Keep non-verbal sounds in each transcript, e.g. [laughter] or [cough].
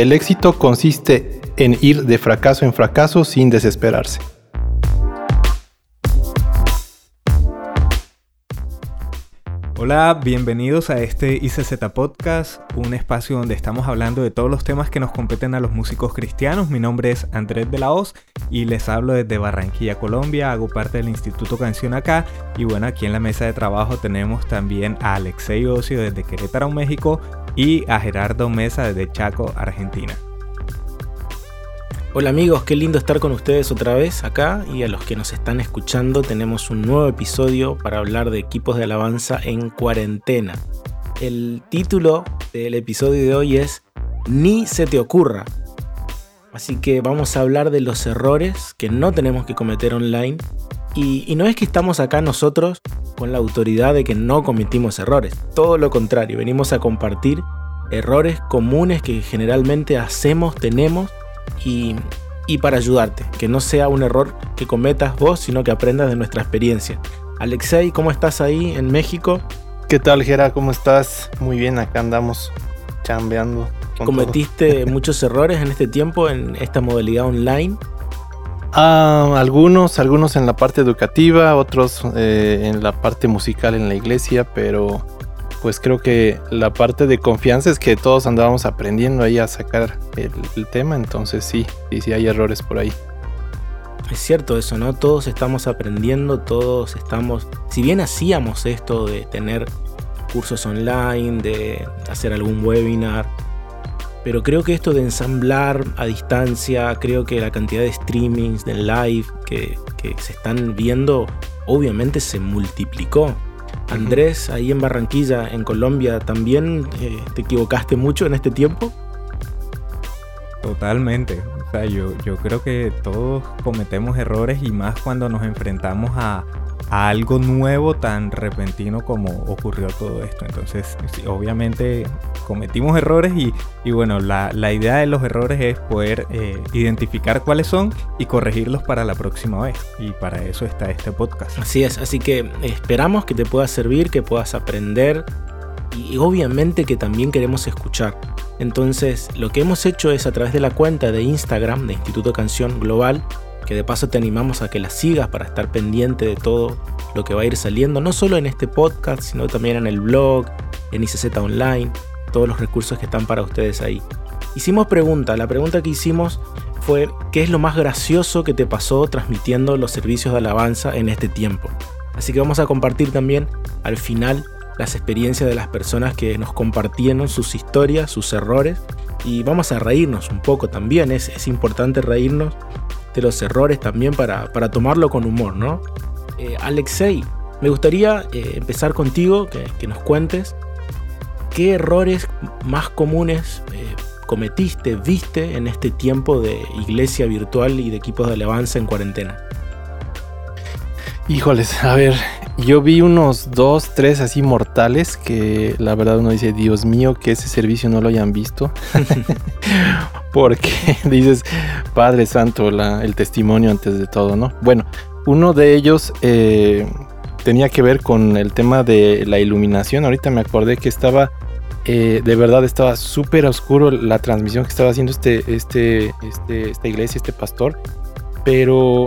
el éxito consiste en ir de fracaso en fracaso sin desesperarse. Hola, bienvenidos a este ICZ Podcast, un espacio donde estamos hablando de todos los temas que nos competen a los músicos cristianos. Mi nombre es Andrés de la Hoz y les hablo desde Barranquilla, Colombia. Hago parte del Instituto Canción acá. Y bueno, aquí en la mesa de trabajo tenemos también a Alexei Ocio desde Querétaro, México y a Gerardo Mesa desde Chaco, Argentina. Hola amigos, qué lindo estar con ustedes otra vez acá y a los que nos están escuchando tenemos un nuevo episodio para hablar de equipos de alabanza en cuarentena. El título del episodio de hoy es Ni se te ocurra. Así que vamos a hablar de los errores que no tenemos que cometer online y, y no es que estamos acá nosotros con la autoridad de que no cometimos errores, todo lo contrario, venimos a compartir errores comunes que generalmente hacemos, tenemos y, para ayudarte, que no sea un error que cometas vos, sino que aprendas de nuestra experiencia. Alexei, ¿cómo estás ahí en México? ¿Qué tal, Gera? ¿Cómo estás? Muy bien, acá andamos chambeando. ¿Cometiste [laughs] muchos errores en este tiempo, en esta modalidad online? Ah, algunos, algunos en la parte educativa, otros eh, en la parte musical en la iglesia, pero pues creo que la parte de confianza es que todos andábamos aprendiendo ahí a sacar el, tema, entonces sí, sí, sí hay errores por ahí. Es cierto eso, ¿no? Todos estamos aprendiendo, todos estamos, si bien hacíamos esto de tener cursos online, de hacer algún webinar, pero creo que esto de ensamblar a distancia, creo que la cantidad de streamings, de live que, que se están viendo, obviamente se multiplicó. Andrés, ahí en Barranquilla, en Colombia, ¿también eh, te equivocaste mucho en este tiempo? Totalmente. O sea, yo, yo creo que todos cometemos errores y más cuando nos enfrentamos a, a algo nuevo tan repentino como ocurrió todo esto. Entonces, obviamente cometimos errores y, bueno, la, idea de los errores es poder eh, identificar cuáles son y corregirlos para la próxima vez. Y para eso está este podcast. Así es, así que esperamos que te pueda servir, que puedas aprender y obviamente que también queremos escuchar. Entonces, lo que hemos hecho es a través de la cuenta de Instagram de Instituto Canción Global, que de paso te animamos a que la sigas para estar pendiente de todo lo que va a ir saliendo, no solo en este podcast, sino también en el blog, en ICZ Online, todos los recursos que están para ustedes ahí. Hicimos pregunta, la pregunta que hicimos fue, ¿qué es lo más gracioso que te pasó transmitiendo los servicios de alabanza en este tiempo? Así que vamos a compartir también al final las experiencias de las personas que nos compartieron sus historias, sus errores, y vamos a reírnos un poco también, es, es importante reírnos de los errores también para, para tomarlo con humor, ¿no? Eh, Alexei, me gustaría eh, empezar contigo, que, nos cuentes qué errores más comunes eh, cometiste, viste en este tiempo de iglesia virtual y de equipos de alabanza en cuarentena. Híjoles, a ver, yo vi unos dos, tres así mortales que la verdad uno dice, Dios mío, que ese servicio no lo hayan visto. [laughs] Porque [laughs] dices, Padre Santo, el testimonio antes de todo, ¿no? Bueno, uno de ellos eh, tenía que ver con el tema de la iluminación. Ahorita me acordé que estaba, eh, de verdad estaba súper oscuro la transmisión que estaba haciendo este, este, este, esta iglesia, este pastor. Pero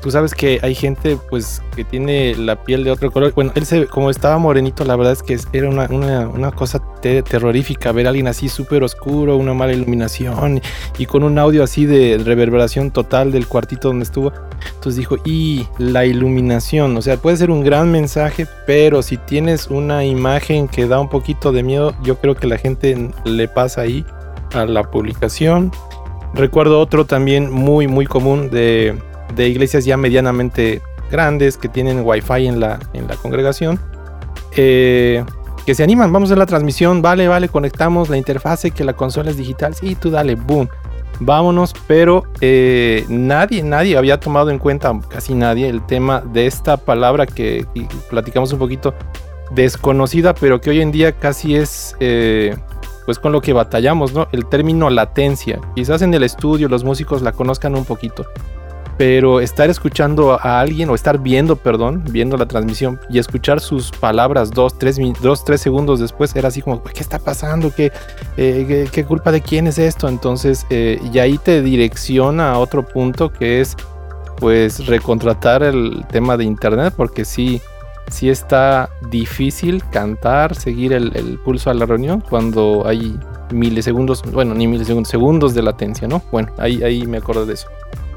tú sabes que hay gente pues que tiene la piel de otro color. Bueno, él se, como estaba morenito, la verdad es que era una, cosa terrorífica ver a alguien así súper oscuro, una mala iluminación y con un audio así de reverberación total del cuartito donde estuvo. Entonces dijo, y la iluminación, o sea, puede ser un gran mensaje, pero si tienes una imagen que da un poquito de miedo, yo creo que la gente le pasa ahí a la publicación. Recuerdo otro también muy, muy común de de iglesias ya medianamente grandes que tienen wifi en la, en la congregación. Eh, que se animan, vamos a la transmisión, vale, vale, conectamos la interfase, que la consola es digital, sí, tú dale, boom, vámonos, pero eh, nadie, nadie había tomado en cuenta, casi nadie, el tema de esta palabra que, platicamos un poquito desconocida, pero que hoy en día casi es, eh, pues con lo que batallamos, ¿no? El término latencia, quizás en el estudio los músicos la conozcan un poquito, pero estar escuchando a alguien o estar viendo, perdón, viendo la transmisión y escuchar sus palabras dos, tres, dos, tres segundos después era así como, ¿qué está pasando? ¿Qué, eh, qué, culpa de quién es esto? Entonces, eh, y ahí te direcciona a otro punto que es, pues, recontratar el tema de internet, porque sí, sí está difícil cantar, seguir el, el pulso a la reunión cuando hay milisegundos, bueno, ni milisegundos, segundos de latencia, ¿no? Bueno, ahí, ahí me acuerdo de eso.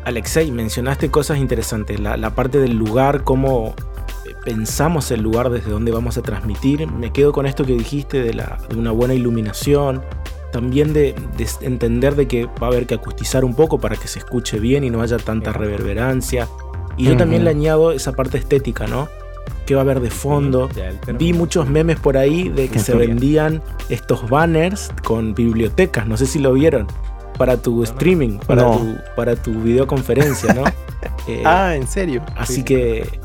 Alexei, mencionaste cosas interesantes, la, parte del lugar, cómo eh, pensamos el lugar desde donde vamos a transmitir. Me quedo con esto que dijiste de, la, de una buena iluminación, también de, entender de que va a haber que acustizar un poco para que se escuche bien y no haya tanta reverberancia. Y yo también le añado esa parte estética, ¿no? ¿Qué va a haber de fondo? Vi muchos memes por ahí de que se vendían estos banners con bibliotecas, no sé si lo vieron para tu streaming, para, tu, para tu videoconferencia, ¿no? [laughs] Eh, ah, ¿en serio? Así que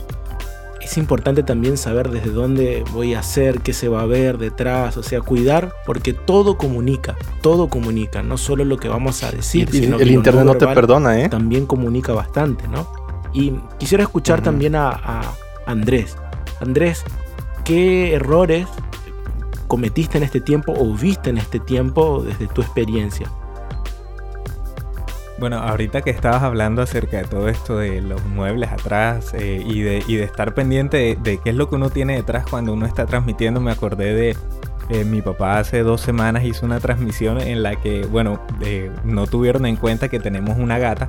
es importante también saber desde dónde voy a hacer, qué se va a ver detrás, o sea, cuidar, porque todo comunica, todo comunica, no solo lo que vamos a decir, sino el internet no te perdona, ¿eh? También comunica bastante, ¿no? Y quisiera escuchar también a, a Andrés. Andrés, ¿qué errores cometiste en este tiempo o viste en este tiempo desde tu experiencia? Bueno, ahorita que estabas hablando acerca de todo esto de los muebles atrás eh, y, de, y, de, estar pendiente de, qué es lo que uno tiene detrás cuando uno está transmitiendo, me acordé de eh, mi papá hace dos semanas hizo una transmisión en la que, bueno, eh, no tuvieron en cuenta que tenemos una gata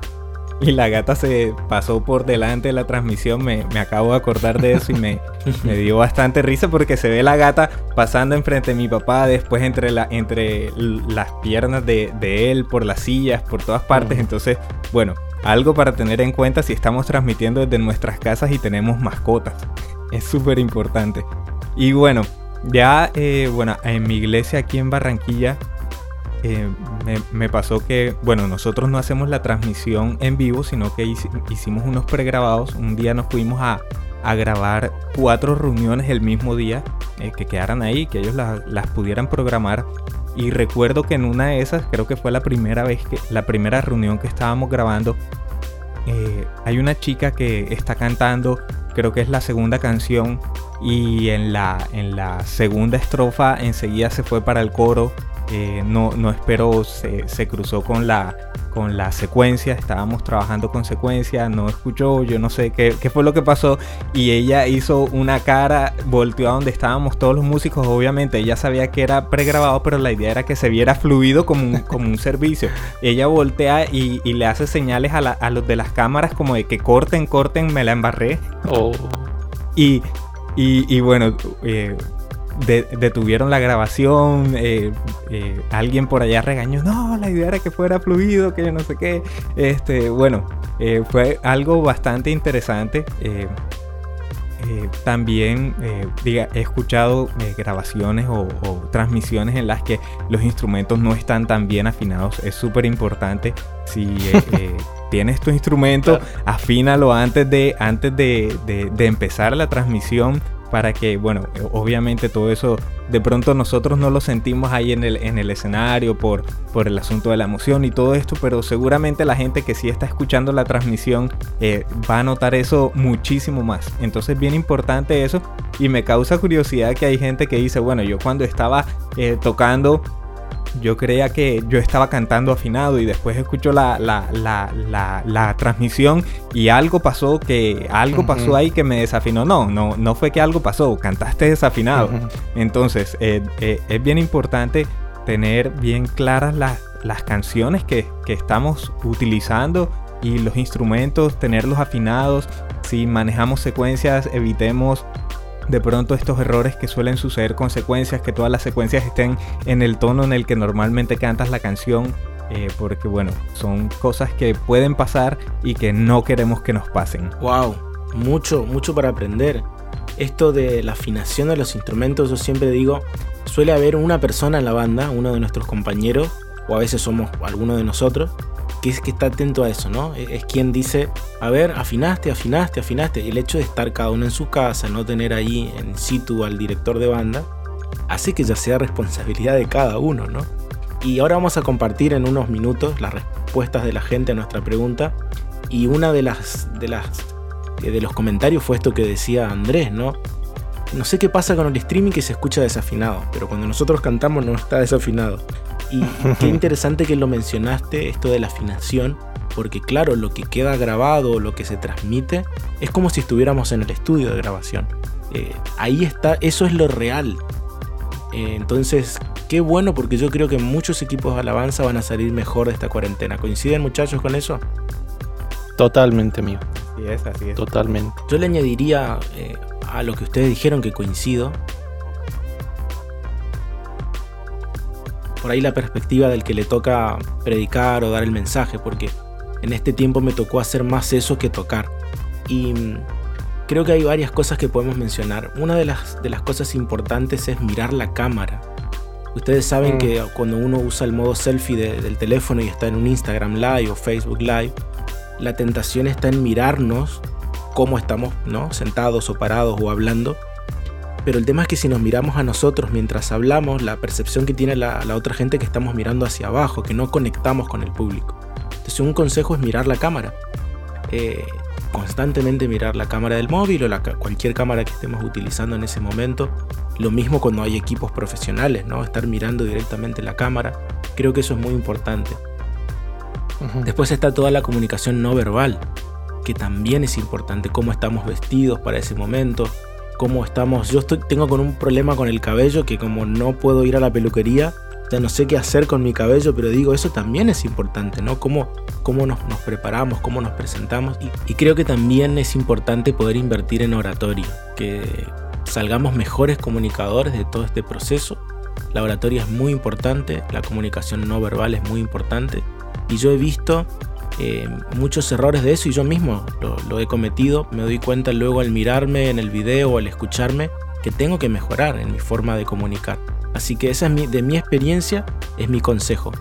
y la gata se pasó por delante de la transmisión. Me, acabo de acordar de eso y me, me, dio bastante risa porque se ve la gata pasando enfrente de mi papá, después entre, la, entre las piernas de, él, por las sillas, por todas partes. Entonces, bueno, algo para tener en cuenta si estamos transmitiendo desde nuestras casas y tenemos mascotas. Es súper importante. Y bueno, ya, eh, bueno, en mi iglesia aquí en Barranquilla eh, me, pasó que, bueno, nosotros no hacemos la transmisión en vivo, sino que hicimos unos pregrabados. Un día nos fuimos a, grabar cuatro reuniones el mismo día, eh, que quedaran ahí, que ellos las pudieran programar. Y recuerdo que en una de esas, creo que fue la primera vez que, la primera reunión que estábamos grabando, eh, hay una chica que está cantando, creo que es la segunda canción, y en la, en la segunda estrofa enseguida se fue para el coro eh, no, no esperó, se, se, cruzó con la, con la secuencia, estábamos trabajando con secuencia, no escuchó, yo no sé qué, qué, fue lo que pasó y ella hizo una cara, volteó a donde estábamos todos los músicos, obviamente ella sabía que era pregrabado, pero la idea era que se viera fluido como un, como un servicio. Ella voltea y, y le hace señales a, a, los de las cámaras como de que corten, corten, me la embarré. Oh. Y, y, y, bueno, eh, detuvieron la grabación, eh, eh, alguien por allá regañó, no, la idea era que fuera fluido, que yo no sé qué. Este, bueno, eh, fue algo bastante interesante. también diga, he escuchado grabaciones o, transmisiones en las que los instrumentos no están tan bien afinados. Es súper importante. Si [laughs] tienes tu instrumento, afínalo antes de, antes de, de empezar la transmisión para que, bueno, obviamente todo eso de pronto nosotros no lo sentimos ahí en el, en el escenario por, por el asunto de la emoción y todo esto, pero seguramente la gente que sí está escuchando la transmisión eh, va a notar eso muchísimo más. Entonces bien importante eso y me causa curiosidad que hay gente que dice, bueno, yo cuando estaba eh, tocando yo creía que yo estaba cantando afinado y después escucho la, la, transmisión y algo pasó que algo pasó ahí que me desafinó. No, no, no fue que algo pasó, cantaste desafinado. Entonces, eh, eh, es bien importante tener bien claras las, las canciones que, que estamos utilizando y los instrumentos, tenerlos afinados. Si manejamos secuencias, evitemos de pronto estos errores que suelen suceder con secuencias, que todas las secuencias estén en el tono en el que normalmente cantas la canción, eh, porque bueno, son cosas que pueden pasar y que no queremos que nos pasen. Wow, mucho, mucho para aprender. Esto de la afinación de los instrumentos, yo siempre digo, suele haber una persona en la banda, uno de nuestros compañeros, o a veces somos alguno de nosotros, que es que está atento a eso, ¿no? E-, es quien dice, a ver, afinaste, afinaste, afinaste. El hecho de estar cada uno en su casa, no tener ahí en situ al director de banda, hace que ya sea responsabilidad de cada uno, ¿no? Y ahora vamos a compartir en unos minutos las respuestas de la gente a nuestra pregunta. Y una de las, de las eh, de los comentarios fue esto que decía Andrés, ¿no? No sé qué pasa con el streaming que se escucha desafinado, pero cuando nosotros cantamos no está desafinado. Y qué interesante que lo mencionaste, esto de la afinación, porque claro, lo que queda grabado, lo que se transmite, es como si estuviéramos en el estudio de grabación. Eh, ahí está, eso es lo real. Eh, entonces, qué bueno porque yo creo que muchos equipos de alabanza van a salir mejor de esta cuarentena. ¿Coinciden muchachos con eso? Totalmente, amigo. Así es, así es. Totalmente. Yo le añadiría eh, a lo que ustedes dijeron que coincido. Por ahí la perspectiva del que le toca predicar o dar el mensaje, porque en este tiempo me tocó hacer más eso que tocar. Y mm, creo que hay varias cosas que podemos mencionar. Una de las, de las cosas importantes es mirar la cámara. Ustedes saben Mm. que cuando uno usa el modo selfie de- del teléfono y está en un Instagram Live o Facebook Live, la tentación está en mirarnos cómo estamos, ¿no? Sentados o parados o hablando. Pero el tema es que si nos miramos a nosotros mientras hablamos, la percepción que tiene la, la otra gente es que estamos mirando hacia abajo, que no conectamos con el público. Entonces un consejo es mirar la cámara. Eh, constantemente mirar la cámara del móvil o la cualquier cámara que estemos utilizando en ese momento. Lo mismo cuando hay equipos profesionales, ¿no? Estar mirando directamente la cámara. Creo que eso es muy importante. Después está toda la comunicación no verbal, que también es importante, cómo estamos vestidos para ese momento, cómo estamos... Yo estoy, tengo con un problema con el cabello que como no puedo ir a la peluquería, ya no sé qué hacer con mi cabello, pero digo, eso también es importante, ¿no? Cómo, cómo nos, nos preparamos, cómo nos presentamos. Y, y creo que también es importante poder invertir en oratoria, que salgamos mejores comunicadores de todo este proceso. La oratoria es muy importante, la comunicación no verbal es muy importante. Y yo he visto eh, muchos errores de eso y yo mismo lo, lo he cometido. Me doy cuenta luego al mirarme en el video o al escucharme que tengo que mejorar en mi forma de comunicar. Así que esa es mi, de mi experiencia, es mi consejo.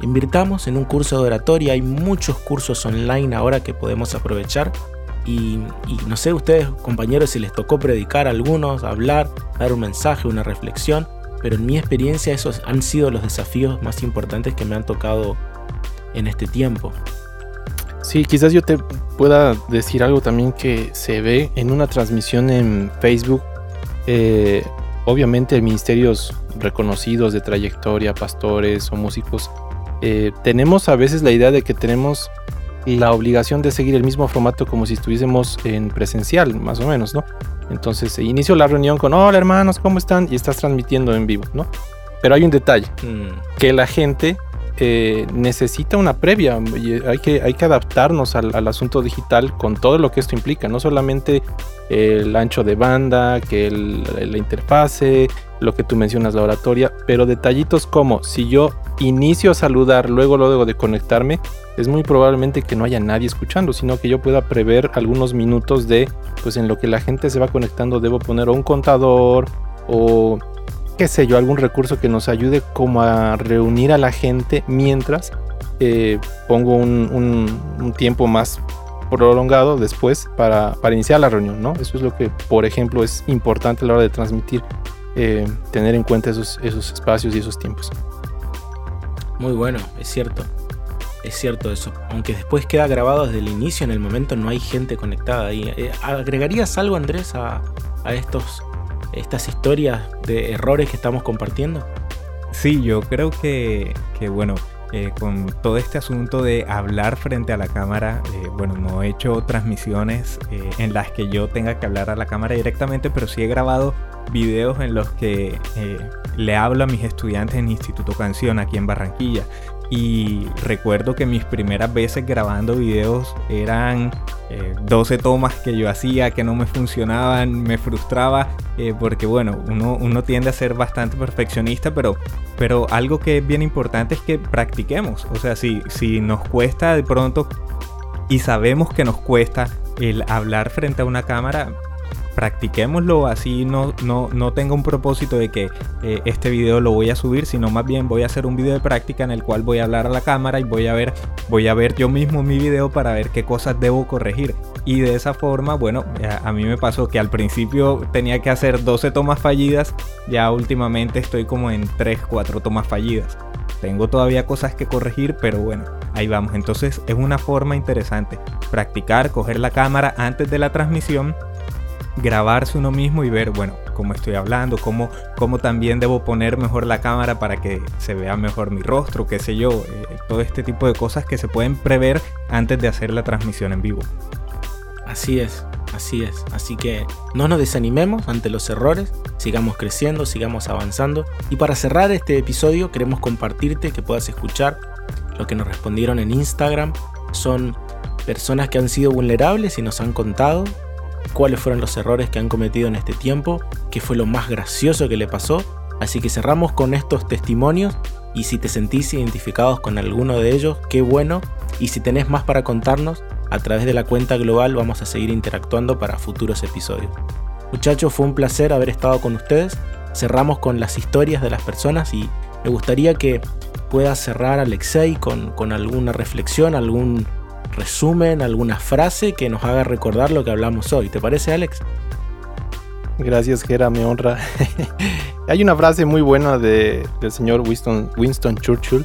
Invirtamos en un curso de oratoria, hay muchos cursos online ahora que podemos aprovechar. Y, y no sé ustedes compañeros si les tocó predicar a algunos, hablar, dar un mensaje, una reflexión, pero en mi experiencia esos han sido los desafíos más importantes que me han tocado en este tiempo. Sí, quizás yo te pueda decir algo también que se ve en una transmisión en Facebook. Eh, obviamente ministerios reconocidos de trayectoria, pastores o músicos, eh, tenemos a veces la idea de que tenemos la obligación de seguir el mismo formato como si estuviésemos en presencial, más o menos, ¿no? Entonces, inicio la reunión con, hola hermanos, ¿cómo están? Y estás transmitiendo en vivo, ¿no? Pero hay un detalle, Mm, que la gente eh, necesita una previa y hay que, hay que adaptarnos al, asunto digital con todo lo que esto implica, no solamente el ancho de banda, que la interfase, lo que tú mencionas, la oratoria, pero detallitos como si yo inicio a saludar, luego luego de conectarme, es muy probablemente que no haya nadie escuchando, sino que yo pueda prever algunos minutos de, pues en lo que la gente se va conectando, debo poner un contador o qué sé yo, algún recurso que nos ayude como a reunir a la gente mientras eh, pongo un, tiempo más prolongado después para, iniciar la reunión, ¿no? Eso es lo que, por ejemplo, es importante a la hora de transmitir, eh, tener en cuenta esos, espacios y esos tiempos. muy bueno, es cierto. Es cierto eso. Aunque después queda grabado desde el inicio, en el momento no hay gente conectada. Eh, ¿Agregarías algo, Andrés, a estos, estas historias de errores que estamos compartiendo? Sí, yo creo que, que, bueno, eh, con todo este asunto de hablar frente a la cámara, eh, bueno, no he hecho transmisiones eh, en las que yo tenga que hablar a la cámara directamente, pero sí he grabado videos en los que le hablo a mis estudiantes en Instituto Canción aquí en Barranquilla. Y recuerdo que mis primeras veces grabando videos eran eh, 12 tomas que yo hacía que no me funcionaban, me frustraba, eh, porque bueno, uno, uno tiende a ser bastante perfeccionista, pero, pero algo que es bien importante es que practiquemos. O sea, si, si nos cuesta de pronto y sabemos que nos cuesta el hablar frente a una cámara, practiquémoslo así no, no, no tenga un propósito de que eh, este video lo voy a subir, sino más bien voy a hacer un video de práctica en el cual voy a hablar a la cámara y voy a ver, voy a ver yo mismo mi video para ver qué cosas debo corregir. Y de esa forma, bueno, a, a mí me pasó que al principio tenía que hacer 12 tomas fallidas, ya últimamente estoy como en 3, 4 tomas fallidas. Tengo todavía cosas que corregir, pero bueno, ahí vamos. Entonces es una forma interesante. Practicar, coger la cámara antes de la transmisión, grabarse uno mismo y ver, bueno, cómo estoy hablando, cómo, cómo también debo poner mejor la cámara para que se vea mejor mi rostro, qué sé yo. Eh, todo este tipo de cosas que se pueden prever antes de hacer la transmisión en vivo. Así es, así es. Así que no nos desanimemos ante los errores, sigamos creciendo, sigamos avanzando. Y para cerrar este episodio queremos compartirte que puedas escuchar lo que nos respondieron en Instagram. Son personas que han sido vulnerables y nos han contado cuáles fueron los errores que han cometido en este tiempo, qué fue lo más gracioso que le pasó. Así que cerramos con estos testimonios y si te sentís identificados con alguno de ellos, qué bueno. Y si tenés más para contarnos, a través de la cuenta global vamos a seguir interactuando para futuros episodios. Muchachos, fue un placer haber estado con ustedes. Cerramos con las historias de las personas y me gustaría que puedas cerrar Alexei con, con alguna reflexión, algún resumen, alguna frase que nos haga recordar lo que hablamos hoy. ¿Te parece, Alex? Gracias, Gera, me honra. [laughs] Hay una frase muy buena de, del señor Winston, Churchill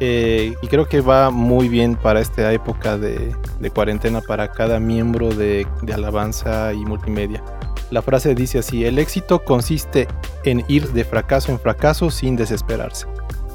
eh, y creo que va muy bien para esta época de, cuarentena para cada miembro de, de, alabanza y multimedia. La frase dice así, el éxito consiste en ir de fracaso en fracaso sin desesperarse.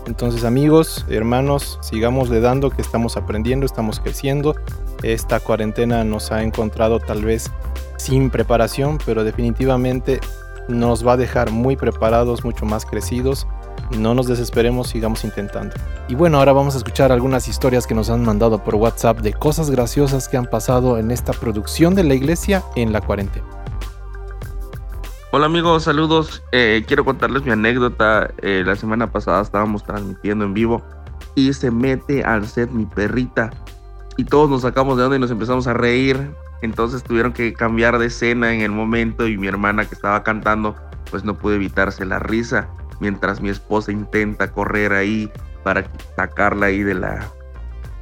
Entonces amigos, hermanos, sigamos le dando que estamos aprendiendo, estamos creciendo. Esta cuarentena nos ha encontrado tal vez sin preparación, pero definitivamente nos va a dejar muy preparados, mucho más crecidos no nos desesperemos, sigamos intentando. Y bueno, ahora vamos a escuchar algunas historias que nos han mandado por WhatsApp de cosas graciosas que han pasado en esta producción de la iglesia en la cuarentena. Hola amigos, saludos. Eh, quiero contarles mi anécdota. Eh, la semana pasada estábamos transmitiendo en vivo y se mete al set mi perrita y todos nos sacamos de onda y nos empezamos a reír. Entonces tuvieron que cambiar de escena en el momento y mi hermana que estaba cantando pues no pudo evitarse la risa mientras mi esposa intenta correr ahí para sacarla ahí de la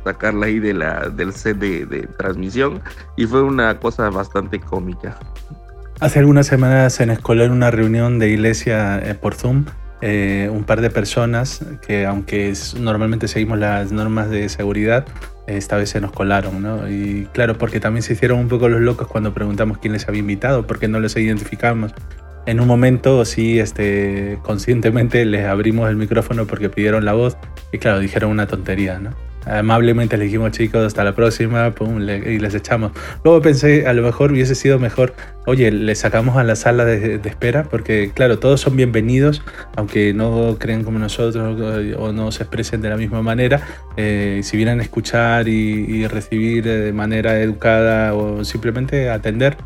sacarla ahí de la del set de, transmisión y fue una cosa bastante cómica. Hace algunas semanas se nos en una reunión de iglesia eh, por Zoom eh, un par de personas que aunque normalmente seguimos las normas de seguridad, esta vez se nos colaron, ¿no? Y claro, porque también se hicieron un poco los locos cuando preguntamos quién les había invitado, porque no les identificamos en un momento sí, este, conscientemente les abrimos el micrófono porque pidieron la voz y claro, dijeron una tontería, ¿no? Amablemente les dijimos chicos, hasta la próxima, pum, y les echamos. Luego pensé, a lo mejor hubiese sido mejor, oye, les sacamos a la sala de, espera, porque claro, todos son bienvenidos, aunque no creen como nosotros o no se expresen de la misma manera. Eh, si vienen a escuchar y, recibir de manera educada o simplemente atender,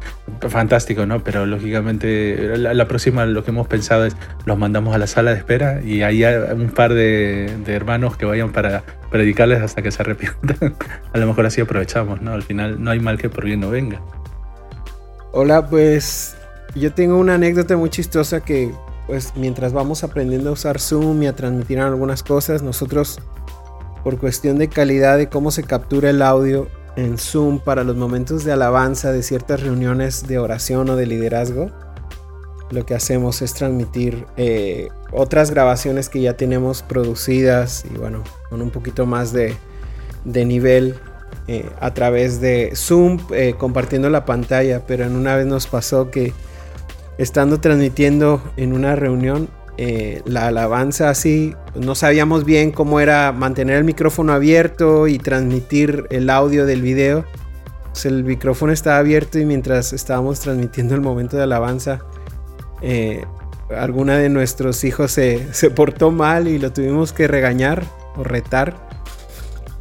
fantástico, ¿no? Pero lógicamente la, próxima lo que hemos pensado es los mandamos a la sala de espera y hay un par de hermanos que vayan para predicarles hasta que se arrepientan. [laughs] A lo mejor así aprovechamos, ¿no? Al final no hay mal que por bien no venga. Hola, pues yo tengo una anécdota muy chistosa que pues mientras vamos aprendiendo a usar Zoom y a transmitir algunas cosas, nosotros por cuestión de calidad de cómo se captura el audio en Zoom para los momentos de alabanza de ciertas reuniones de oración o de liderazgo, lo que hacemos es transmitir eh, otras grabaciones que ya tenemos producidas y bueno, con un poquito más de, nivel eh, a través de Zoom, eh, compartiendo la pantalla, pero en una vez nos pasó que estando transmitiendo en una reunión, la alabanza así, no sabíamos bien cómo era mantener el micrófono abierto y transmitir el audio del video. Pues el micrófono estaba abierto y mientras estábamos transmitiendo el momento de alabanza, eh, alguna de nuestros hijos se, portó mal y lo tuvimos que regañar o retar.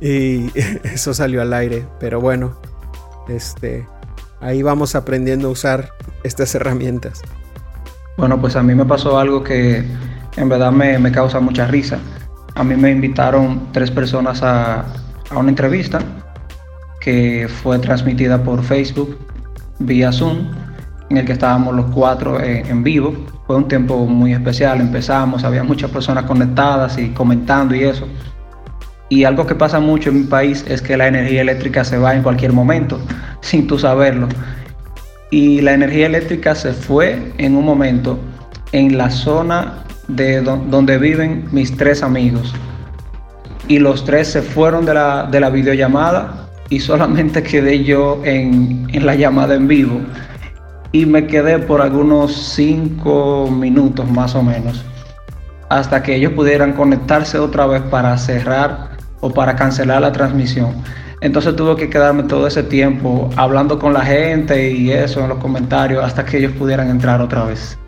Y [laughs] eso salió al aire. Pero bueno, este, ahí vamos aprendiendo a usar estas herramientas. Bueno, pues a mí me pasó algo que en verdad me, causa mucha risa. A mí me invitaron tres personas a, a una entrevista que fue transmitida por Facebook vía Zoom en el que estábamos los cuatro eh, en vivo. Fue un tiempo muy especial, empezamos, había muchas personas conectadas y comentando y eso. Y algo que pasa mucho en mi país es que la energía eléctrica se va en cualquier momento, [laughs] sin tú saberlo. Y la energía eléctrica se fue en un momento en la zona de donde viven mis tres amigos. y los tres se fueron de la, de la videollamada y solamente [laughs] quedé yo en, en la llamada en vivo y me quedé por algunos cinco minutos más o menos hasta que ellos pudieran conectarse otra vez para cerrar o para cancelar la transmisión. Entonces tuve que quedarme todo ese tiempo hablando con la gente y eso en los comentarios hasta que ellos pudieran entrar otra vez.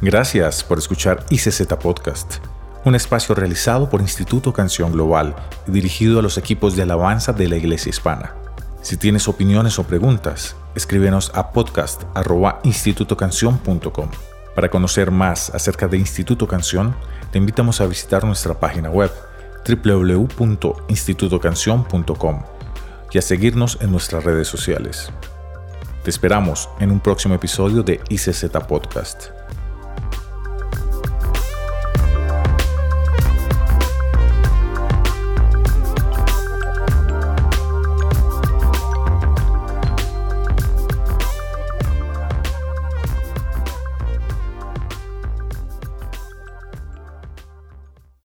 Gracias por escuchar ICZ Podcast, un espacio realizado por Instituto Canción Global y dirigido a los equipos de alabanza de la Iglesia Hispana. Si tienes opiniones o preguntas, escríbenos a podcast.institutocanción.com. Para conocer más acerca de Instituto Canción, te invitamos a visitar nuestra página web www.institutocanción.com y a seguirnos en nuestras redes sociales. Te esperamos en un próximo episodio de ICZ Podcast.